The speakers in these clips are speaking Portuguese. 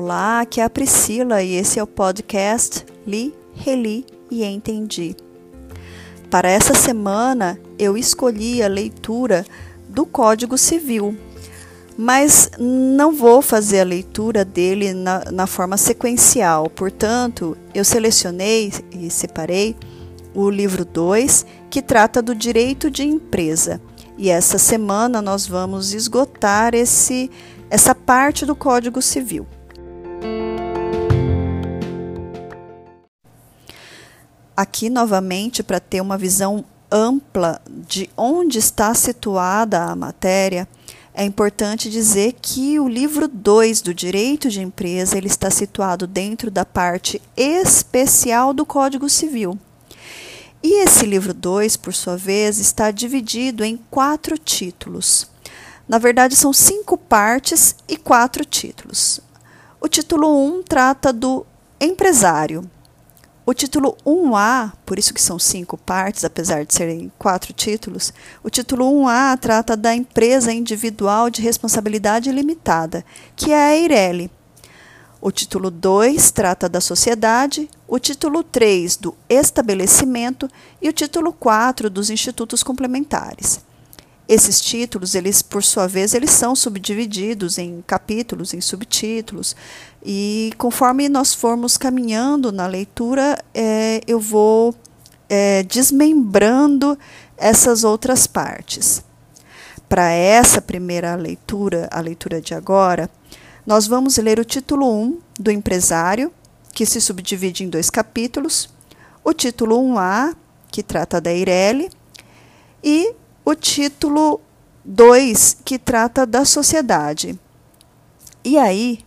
Olá, aqui é a Priscila e esse é o podcast Li, Reli e Entendi. Para essa semana eu escolhi a leitura do Código Civil, mas não vou fazer a leitura dele na, na forma sequencial, portanto, eu selecionei e separei o livro 2, que trata do direito de empresa. E essa semana nós vamos esgotar esse, essa parte do Código Civil. Aqui, novamente, para ter uma visão ampla de onde está situada a matéria, é importante dizer que o livro 2 do Direito de Empresa ele está situado dentro da parte especial do Código Civil. E esse livro 2, por sua vez, está dividido em quatro títulos. Na verdade, são cinco partes e quatro títulos. O título 1 um trata do empresário, o título 1A, por isso que são cinco partes, apesar de serem quatro títulos, o título 1A trata da empresa individual de responsabilidade limitada, que é a Eireli. O título 2 trata da sociedade, o título 3 do estabelecimento e o título 4 dos institutos complementares. Esses títulos, eles por sua vez, eles são subdivididos em capítulos, em subtítulos, e conforme nós formos caminhando na leitura, é, eu vou é, desmembrando essas outras partes. Para essa primeira leitura, a leitura de agora, nós vamos ler o título 1 do empresário, que se subdivide em dois capítulos, o título 1A, que trata da Eireli, e o título 2, que trata da sociedade. E aí,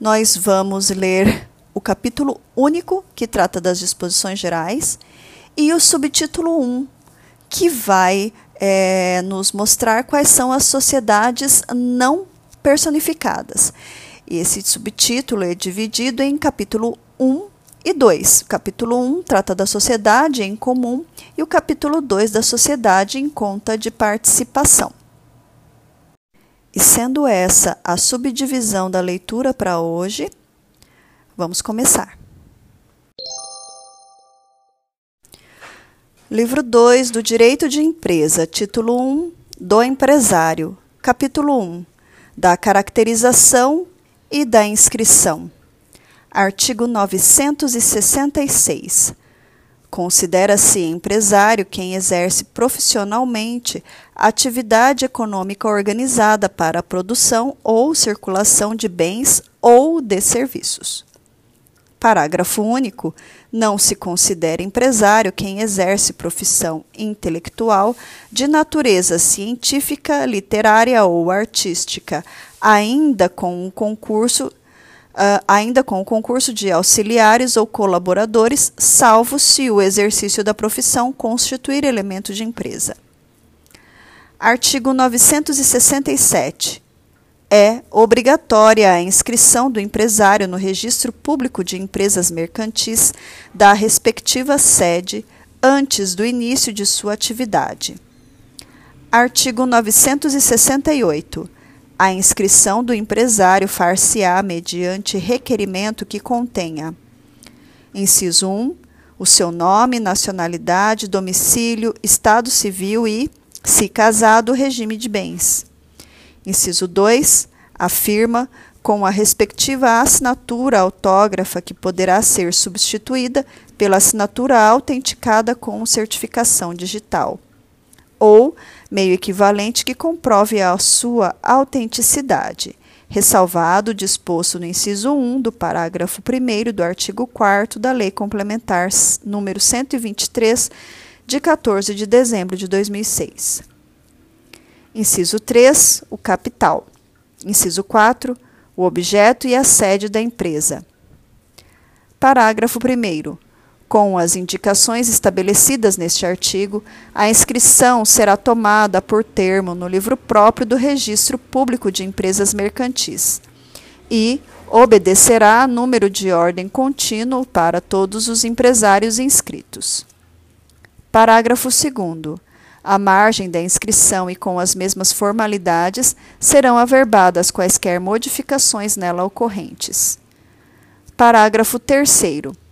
nós vamos ler o capítulo único, que trata das disposições gerais, e o subtítulo 1, um, que vai é, nos mostrar quais são as sociedades não personificadas. Esse subtítulo é dividido em capítulo 1 e 2. O capítulo 1 trata da sociedade em comum e o capítulo 2 da sociedade em conta de participação. E sendo essa a subdivisão da leitura para hoje, vamos começar. Livro 2 do Direito de Empresa, título 1 do Empresário, capítulo 1 da caracterização e da inscrição. Artigo 966. Considera-se empresário quem exerce profissionalmente atividade econômica organizada para a produção ou circulação de bens ou de serviços. Parágrafo único. Não se considera empresário quem exerce profissão intelectual de natureza científica, literária ou artística, ainda com um concurso Uh, ainda com o concurso de auxiliares ou colaboradores, salvo se o exercício da profissão constituir elemento de empresa. Artigo 967. É obrigatória a inscrição do empresário no Registro Público de Empresas Mercantis da respectiva sede antes do início de sua atividade. Artigo 968 a inscrição do empresário far-se-á mediante requerimento que contenha: inciso 1, o seu nome, nacionalidade, domicílio, estado civil e, se casado, regime de bens. Inciso 2, a firma com a respectiva assinatura autógrafa que poderá ser substituída pela assinatura autenticada com certificação digital. Ou meio equivalente que comprove a sua autenticidade, ressalvado o disposto no inciso 1 do parágrafo 1 do artigo 4 da Lei Complementar número 123, de 14 de dezembro de 2006. Inciso 3, o capital. Inciso 4, o objeto e a sede da empresa. Parágrafo 1 com as indicações estabelecidas neste artigo, a inscrição será tomada por termo no livro próprio do Registro Público de Empresas Mercantis e obedecerá a número de ordem contínuo para todos os empresários inscritos. Parágrafo 2. À margem da inscrição e com as mesmas formalidades, serão averbadas quaisquer modificações nela ocorrentes. Parágrafo 3.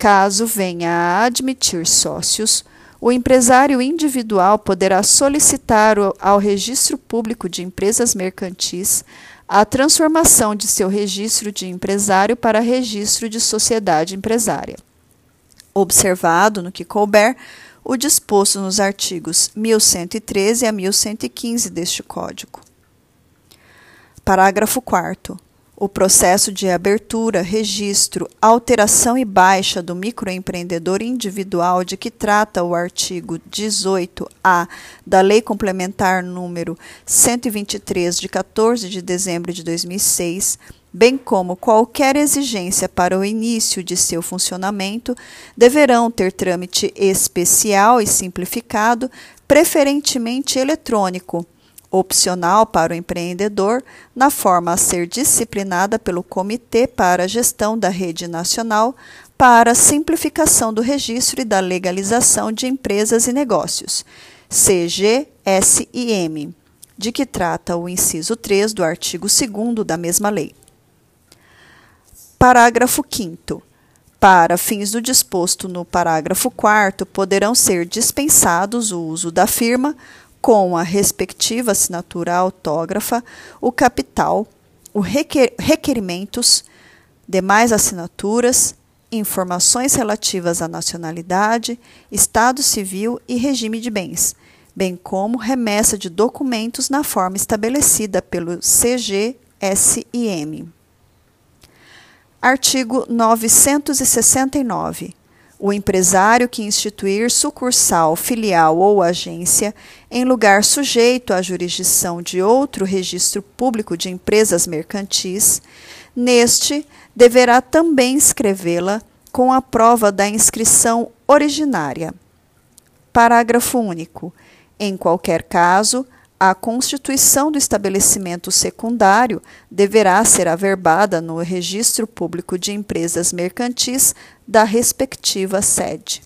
Caso venha a admitir sócios, o empresário individual poderá solicitar ao Registro Público de Empresas Mercantis a transformação de seu registro de empresário para registro de sociedade empresária. Observado, no que couber, o disposto nos artigos 1113 a 1115 deste Código. Parágrafo 4 o processo de abertura, registro, alteração e baixa do microempreendedor individual de que trata o artigo 18-A da Lei Complementar número 123 de 14 de dezembro de 2006, bem como qualquer exigência para o início de seu funcionamento, deverão ter trâmite especial e simplificado, preferentemente eletrônico opcional para o empreendedor, na forma a ser disciplinada pelo Comitê para a Gestão da Rede Nacional para a Simplificação do Registro e da Legalização de Empresas e Negócios, CGSIM, de que trata o inciso 3 do artigo 2 da mesma lei. Parágrafo 5. Para fins do disposto no parágrafo 4, poderão ser dispensados o uso da firma, com a respectiva assinatura autógrafa, o capital, os requer requerimentos, demais assinaturas, informações relativas à nacionalidade, estado civil e regime de bens, bem como remessa de documentos na forma estabelecida pelo CGSIM. Artigo 969 o empresário que instituir sucursal, filial ou agência em lugar sujeito à jurisdição de outro registro público de empresas mercantis, neste deverá também inscrevê-la com a prova da inscrição originária. Parágrafo único. Em qualquer caso, a constituição do estabelecimento secundário deverá ser averbada no Registro Público de Empresas Mercantis da respectiva sede.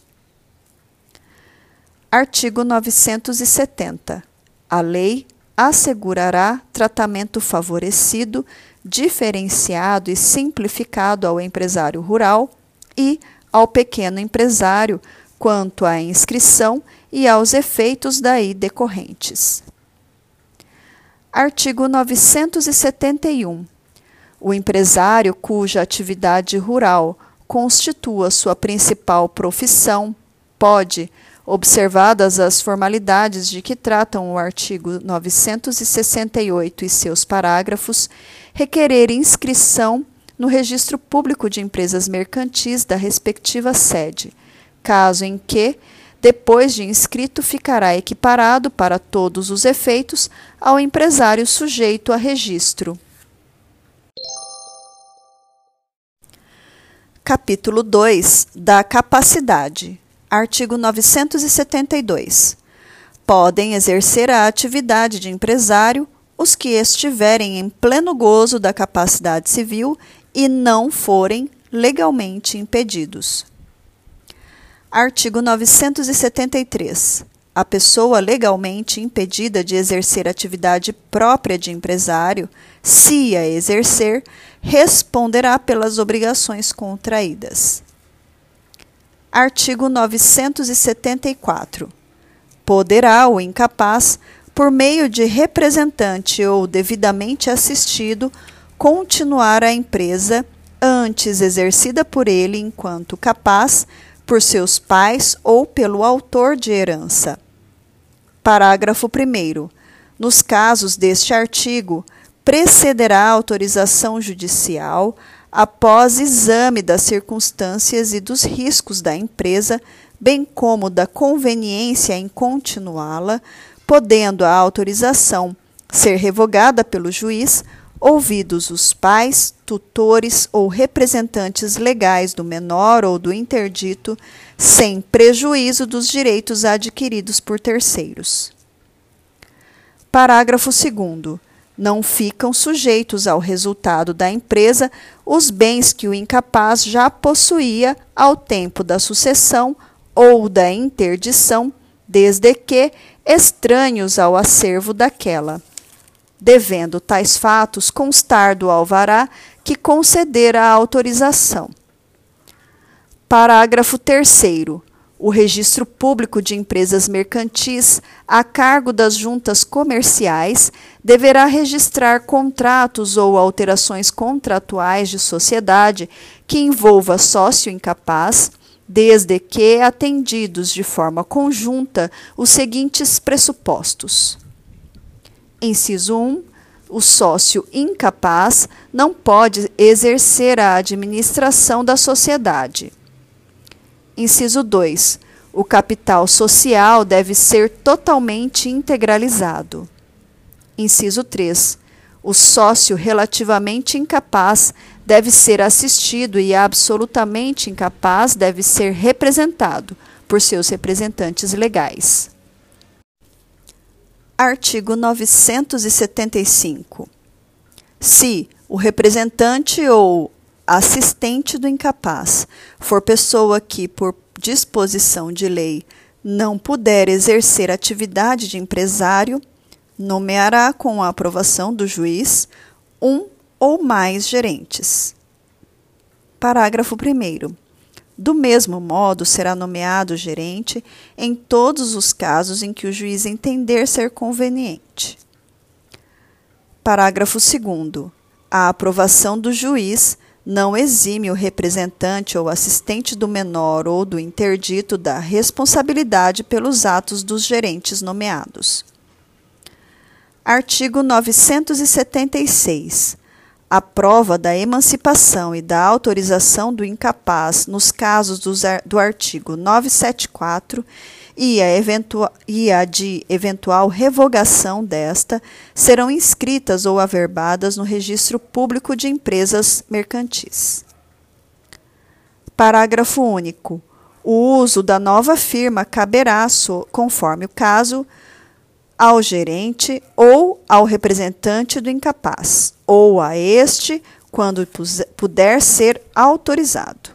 Artigo 970. A lei assegurará tratamento favorecido, diferenciado e simplificado ao empresário rural e ao pequeno empresário quanto à inscrição e aos efeitos daí decorrentes. Artigo 971. O empresário cuja atividade rural constitua sua principal profissão pode, observadas as formalidades de que tratam o artigo 968 e seus parágrafos, requerer inscrição no Registro Público de Empresas Mercantis da respectiva sede, caso em que depois de inscrito, ficará equiparado para todos os efeitos ao empresário sujeito a registro. Capítulo 2 da capacidade. Artigo 972. Podem exercer a atividade de empresário os que estiverem em pleno gozo da capacidade civil e não forem legalmente impedidos. Artigo 973. A pessoa legalmente impedida de exercer atividade própria de empresário, se a exercer, responderá pelas obrigações contraídas. Artigo 974. Poderá o incapaz, por meio de representante ou devidamente assistido, continuar a empresa antes exercida por ele enquanto capaz por seus pais ou pelo autor de herança. Parágrafo 1. Nos casos deste artigo, precederá a autorização judicial após exame das circunstâncias e dos riscos da empresa, bem como da conveniência em continuá-la, podendo a autorização ser revogada pelo juiz ouvidos os pais, tutores ou representantes legais do menor ou do interdito, sem prejuízo dos direitos adquiridos por terceiros. Parágrafo 2. Não ficam sujeitos ao resultado da empresa os bens que o incapaz já possuía ao tempo da sucessão ou da interdição, desde que estranhos ao acervo daquela devendo tais fatos constar do alvará que conceder a autorização. Parágrafo 3 o registro público de empresas mercantis, a cargo das juntas comerciais, deverá registrar contratos ou alterações contratuais de sociedade que envolva sócio incapaz, desde que atendidos de forma conjunta os seguintes pressupostos. Inciso 1. O sócio incapaz não pode exercer a administração da sociedade. Inciso 2. O capital social deve ser totalmente integralizado. Inciso 3. O sócio relativamente incapaz deve ser assistido e absolutamente incapaz deve ser representado por seus representantes legais. Artigo 975. Se o representante ou assistente do incapaz for pessoa que, por disposição de lei, não puder exercer atividade de empresário, nomeará com a aprovação do juiz um ou mais gerentes. Parágrafo 1. Do mesmo modo, será nomeado gerente em todos os casos em que o juiz entender ser conveniente. Parágrafo 2. A aprovação do juiz não exime o representante ou assistente do menor ou do interdito da responsabilidade pelos atos dos gerentes nomeados. Artigo 976. A prova da emancipação e da autorização do incapaz nos casos do artigo 974 e a, e a de eventual revogação desta serão inscritas ou averbadas no Registro Público de Empresas Mercantis. Parágrafo único. O uso da nova firma caberá, conforme o caso, ao gerente ou ao representante do incapaz, ou a este, quando puder ser autorizado.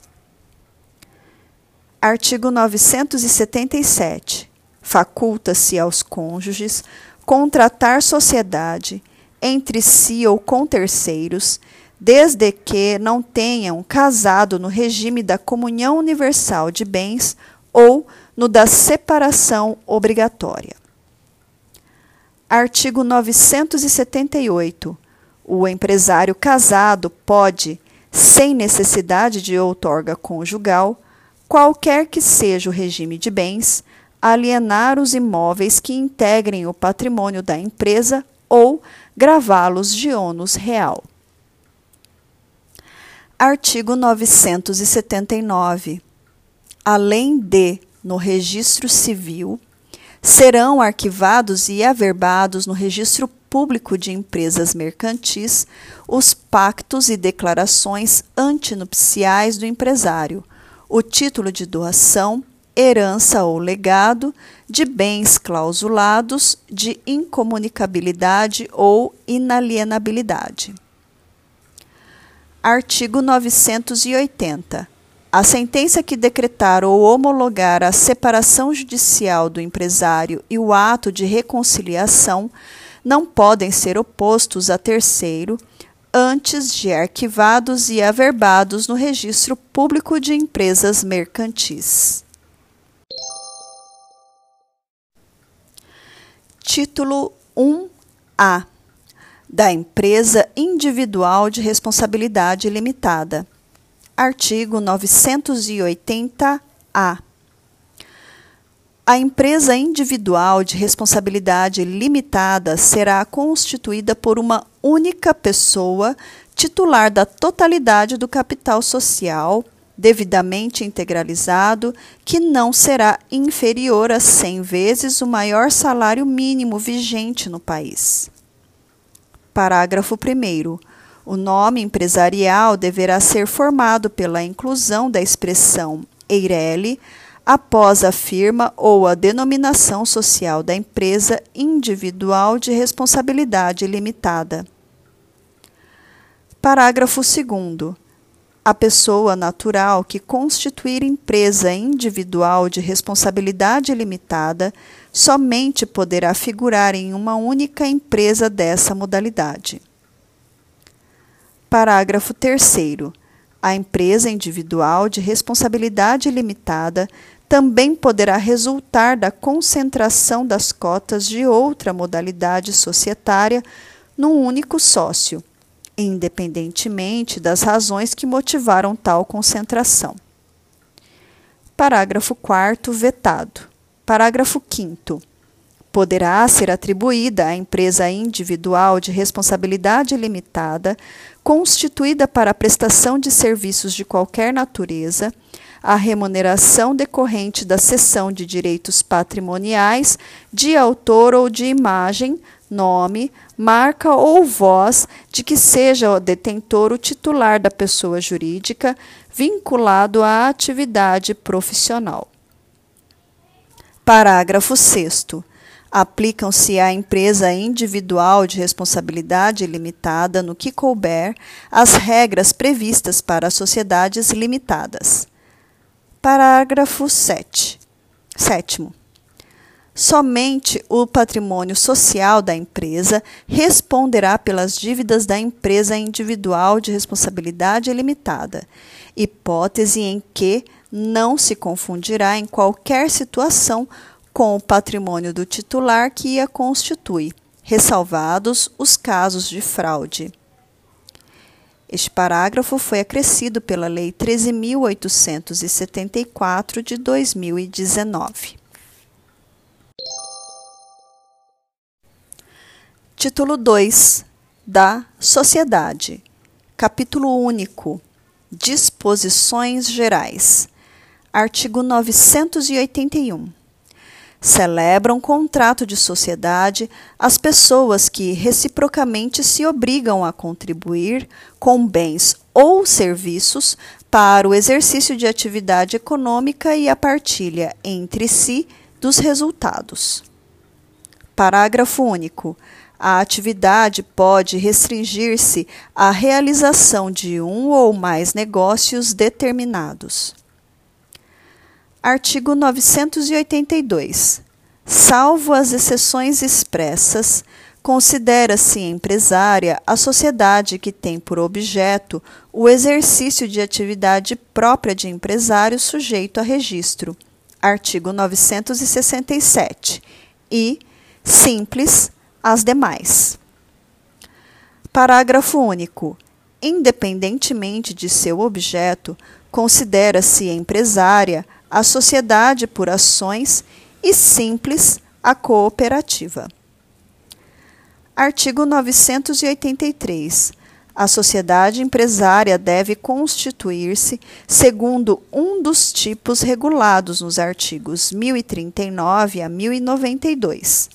Artigo 977. Faculta-se aos cônjuges contratar sociedade entre si ou com terceiros, desde que não tenham casado no regime da comunhão universal de bens ou no da separação obrigatória. Artigo 978. O empresário casado pode, sem necessidade de outorga conjugal, qualquer que seja o regime de bens, alienar os imóveis que integrem o patrimônio da empresa ou gravá-los de ônus real. Artigo 979. Além de, no registro civil, serão arquivados e averbados no registro público de empresas mercantis os pactos e declarações antinupciais do empresário, o título de doação, herança ou legado de bens clausulados de incomunicabilidade ou inalienabilidade. Artigo 980. A sentença que decretar ou homologar a separação judicial do empresário e o ato de reconciliação não podem ser opostos a terceiro antes de arquivados e averbados no Registro Público de Empresas Mercantis. Título 1A da Empresa Individual de Responsabilidade Limitada. Artigo 980-A. A empresa individual de responsabilidade limitada será constituída por uma única pessoa titular da totalidade do capital social, devidamente integralizado, que não será inferior a 100 vezes o maior salário mínimo vigente no país. Parágrafo 1. O nome empresarial deverá ser formado pela inclusão da expressão Eireli após a firma ou a denominação social da empresa individual de responsabilidade limitada. Parágrafo 2. A pessoa natural que constituir empresa individual de responsabilidade limitada somente poderá figurar em uma única empresa dessa modalidade. Parágrafo 3. A empresa individual de responsabilidade limitada também poderá resultar da concentração das cotas de outra modalidade societária num único sócio, independentemente das razões que motivaram tal concentração. Parágrafo 4 vetado. Parágrafo 5 poderá ser atribuída à empresa individual de responsabilidade limitada, constituída para a prestação de serviços de qualquer natureza, a remuneração decorrente da cessão de direitos patrimoniais de autor ou de imagem, nome, marca ou voz de que seja o detentor o titular da pessoa jurídica vinculado à atividade profissional. Parágrafo 6 aplicam-se à empresa individual de responsabilidade limitada no que couber as regras previstas para sociedades limitadas. Parágrafo 7. Sétimo. Somente o patrimônio social da empresa responderá pelas dívidas da empresa individual de responsabilidade limitada, hipótese em que não se confundirá em qualquer situação com o patrimônio do titular que a constitui, ressalvados os casos de fraude. Este parágrafo foi acrescido pela Lei 13.874 de 2019. Título 2 da Sociedade. Capítulo único. Disposições gerais. Artigo 981 celebram contrato de sociedade as pessoas que reciprocamente se obrigam a contribuir com bens ou serviços para o exercício de atividade econômica e a partilha entre si dos resultados. Parágrafo único. A atividade pode restringir-se à realização de um ou mais negócios determinados. Artigo 982. Salvo as exceções expressas, considera-se empresária a sociedade que tem por objeto o exercício de atividade própria de empresário sujeito a registro. Artigo 967. E, simples, as demais. Parágrafo único. Independentemente de seu objeto, considera-se empresária a sociedade por ações e simples a cooperativa. Artigo 983. A sociedade empresária deve constituir-se segundo um dos tipos regulados nos artigos 1039 a 1092.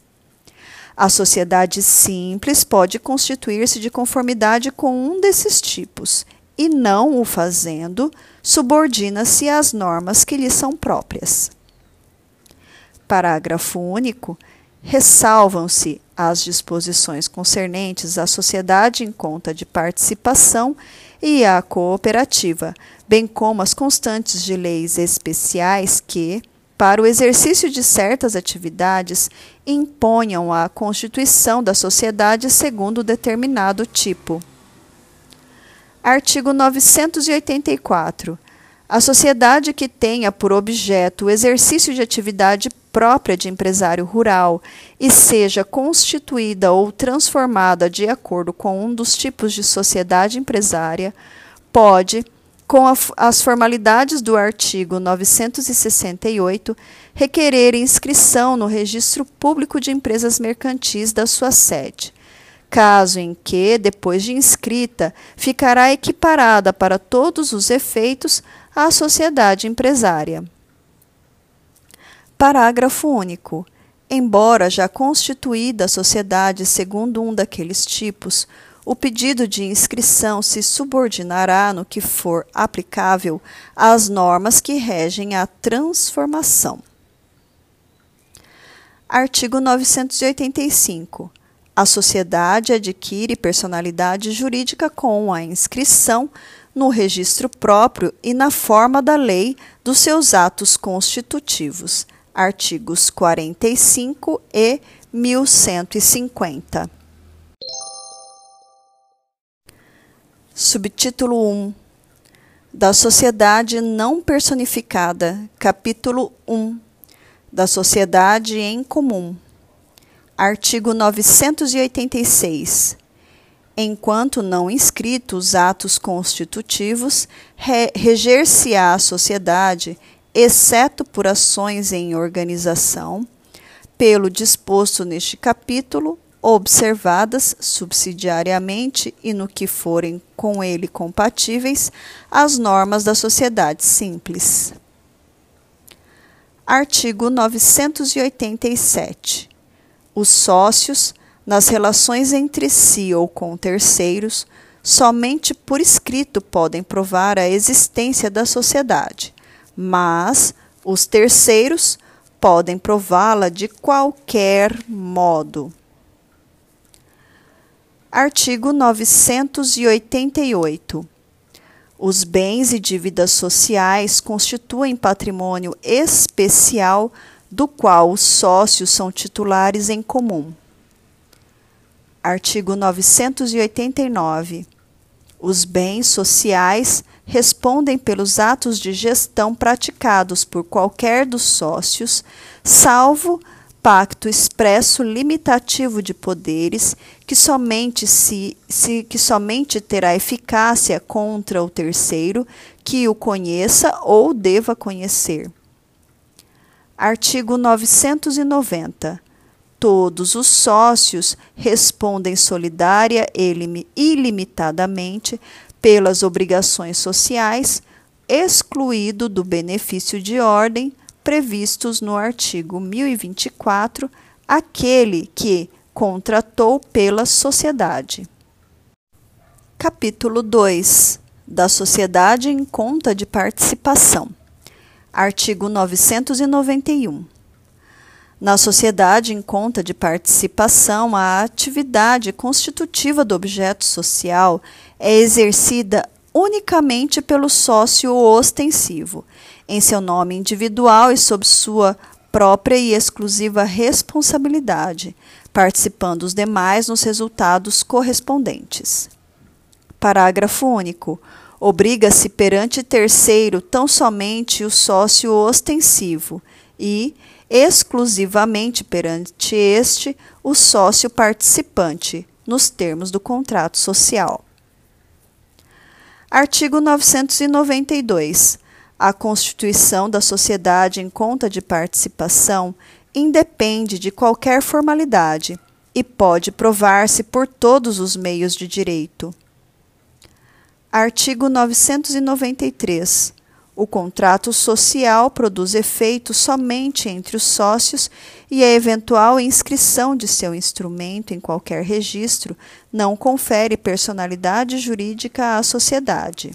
A sociedade simples pode constituir-se de conformidade com um desses tipos e não o fazendo, subordina-se às normas que lhe são próprias. Parágrafo único. Ressalvam-se as disposições concernentes à sociedade em conta de participação e à cooperativa, bem como as constantes de leis especiais que, para o exercício de certas atividades, imponham a constituição da sociedade segundo determinado tipo. Artigo 984. A sociedade que tenha por objeto o exercício de atividade própria de empresário rural e seja constituída ou transformada de acordo com um dos tipos de sociedade empresária, pode, com a, as formalidades do artigo 968, requerer inscrição no Registro Público de Empresas Mercantis da sua sede caso em que, depois de inscrita, ficará equiparada para todos os efeitos à sociedade empresária. Parágrafo único. Embora já constituída a sociedade segundo um daqueles tipos, o pedido de inscrição se subordinará, no que for aplicável, às normas que regem a transformação. Artigo 985. A sociedade adquire personalidade jurídica com a inscrição no registro próprio e na forma da lei dos seus atos constitutivos. Artigos 45 e 1150. Subtítulo 1 Da Sociedade Não Personificada, Capítulo 1 Da Sociedade em Comum. Artigo 986 enquanto não inscritos os atos constitutivos, re reger-se-á a sociedade, exceto por ações em organização, pelo disposto neste capítulo, observadas subsidiariamente e no que forem com ele compatíveis as normas da sociedade simples. Artigo 987. Os sócios nas relações entre si ou com terceiros, somente por escrito podem provar a existência da sociedade, mas os terceiros podem prová-la de qualquer modo. Artigo 988. Os bens e dívidas sociais constituem patrimônio especial do qual os sócios são titulares em comum. Artigo 989. Os bens sociais respondem pelos atos de gestão praticados por qualquer dos sócios, salvo pacto expresso limitativo de poderes que somente se, se que somente terá eficácia contra o terceiro que o conheça ou deva conhecer. Artigo 990 todos os sócios respondem solidária e ilimitadamente pelas obrigações sociais, excluído do benefício de ordem previstos no artigo 1024 aquele que contratou pela sociedade. Capítulo 2 da Sociedade em Conta de Participação. Artigo 991. Na sociedade em conta de participação, a atividade constitutiva do objeto social é exercida unicamente pelo sócio ostensivo, em seu nome individual e sob sua própria e exclusiva responsabilidade, participando os demais nos resultados correspondentes. Parágrafo único. Obriga-se perante terceiro tão somente o sócio ostensivo e, exclusivamente perante este o sócio participante, nos termos do contrato social. Artigo 992. A constituição da sociedade em conta de participação independe de qualquer formalidade e pode provar-se por todos os meios de direito. Artigo 993. O contrato social produz efeito somente entre os sócios e a eventual inscrição de seu instrumento em qualquer registro não confere personalidade jurídica à sociedade.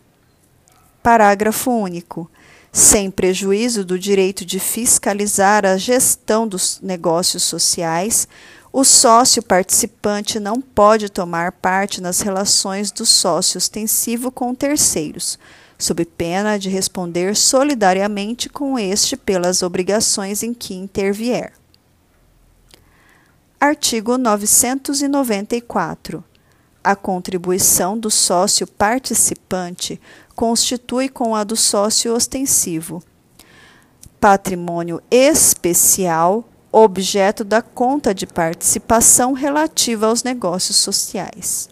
Parágrafo único. Sem prejuízo do direito de fiscalizar a gestão dos negócios sociais, o sócio participante não pode tomar parte nas relações do sócio ostensivo com terceiros sob pena de responder solidariamente com este pelas obrigações em que intervier. Artigo 994. A contribuição do sócio participante constitui com a do sócio ostensivo patrimônio especial objeto da conta de participação relativa aos negócios sociais.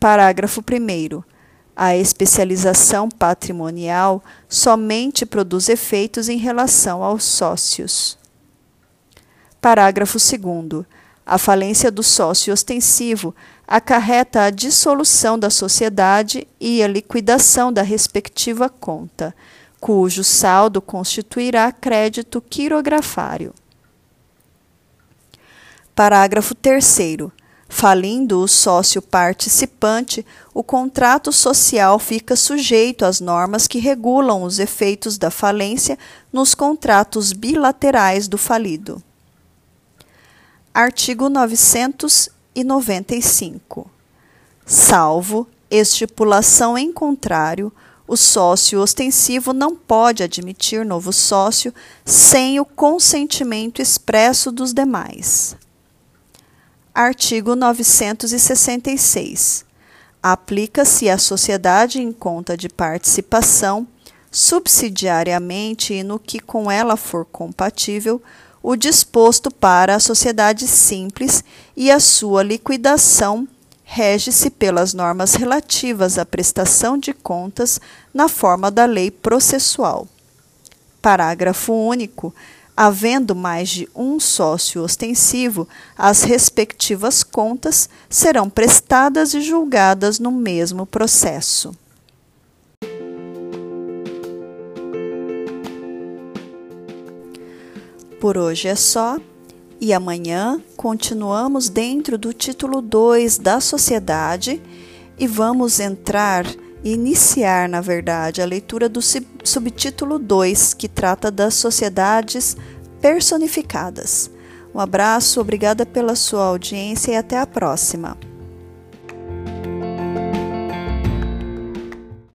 Parágrafo 1 a especialização patrimonial somente produz efeitos em relação aos sócios. Parágrafo 2. A falência do sócio ostensivo acarreta a dissolução da sociedade e a liquidação da respectiva conta, cujo saldo constituirá crédito quirografário. Parágrafo 3. Falindo o sócio participante, o contrato social fica sujeito às normas que regulam os efeitos da falência nos contratos bilaterais do falido. Artigo 995. Salvo Estipulação em contrário, o sócio ostensivo não pode admitir novo sócio sem o consentimento expresso dos demais. Artigo 966. Aplica-se à sociedade em conta de participação, subsidiariamente e no que com ela for compatível, o disposto para a sociedade simples e a sua liquidação rege-se pelas normas relativas à prestação de contas na forma da lei processual. Parágrafo único. Havendo mais de um sócio ostensivo, as respectivas contas serão prestadas e julgadas no mesmo processo. Por hoje é só. E amanhã continuamos dentro do título 2 da sociedade e vamos entrar, iniciar, na verdade, a leitura do subtítulo 2, que trata das sociedades personificadas. Um abraço, obrigada pela sua audiência e até a próxima.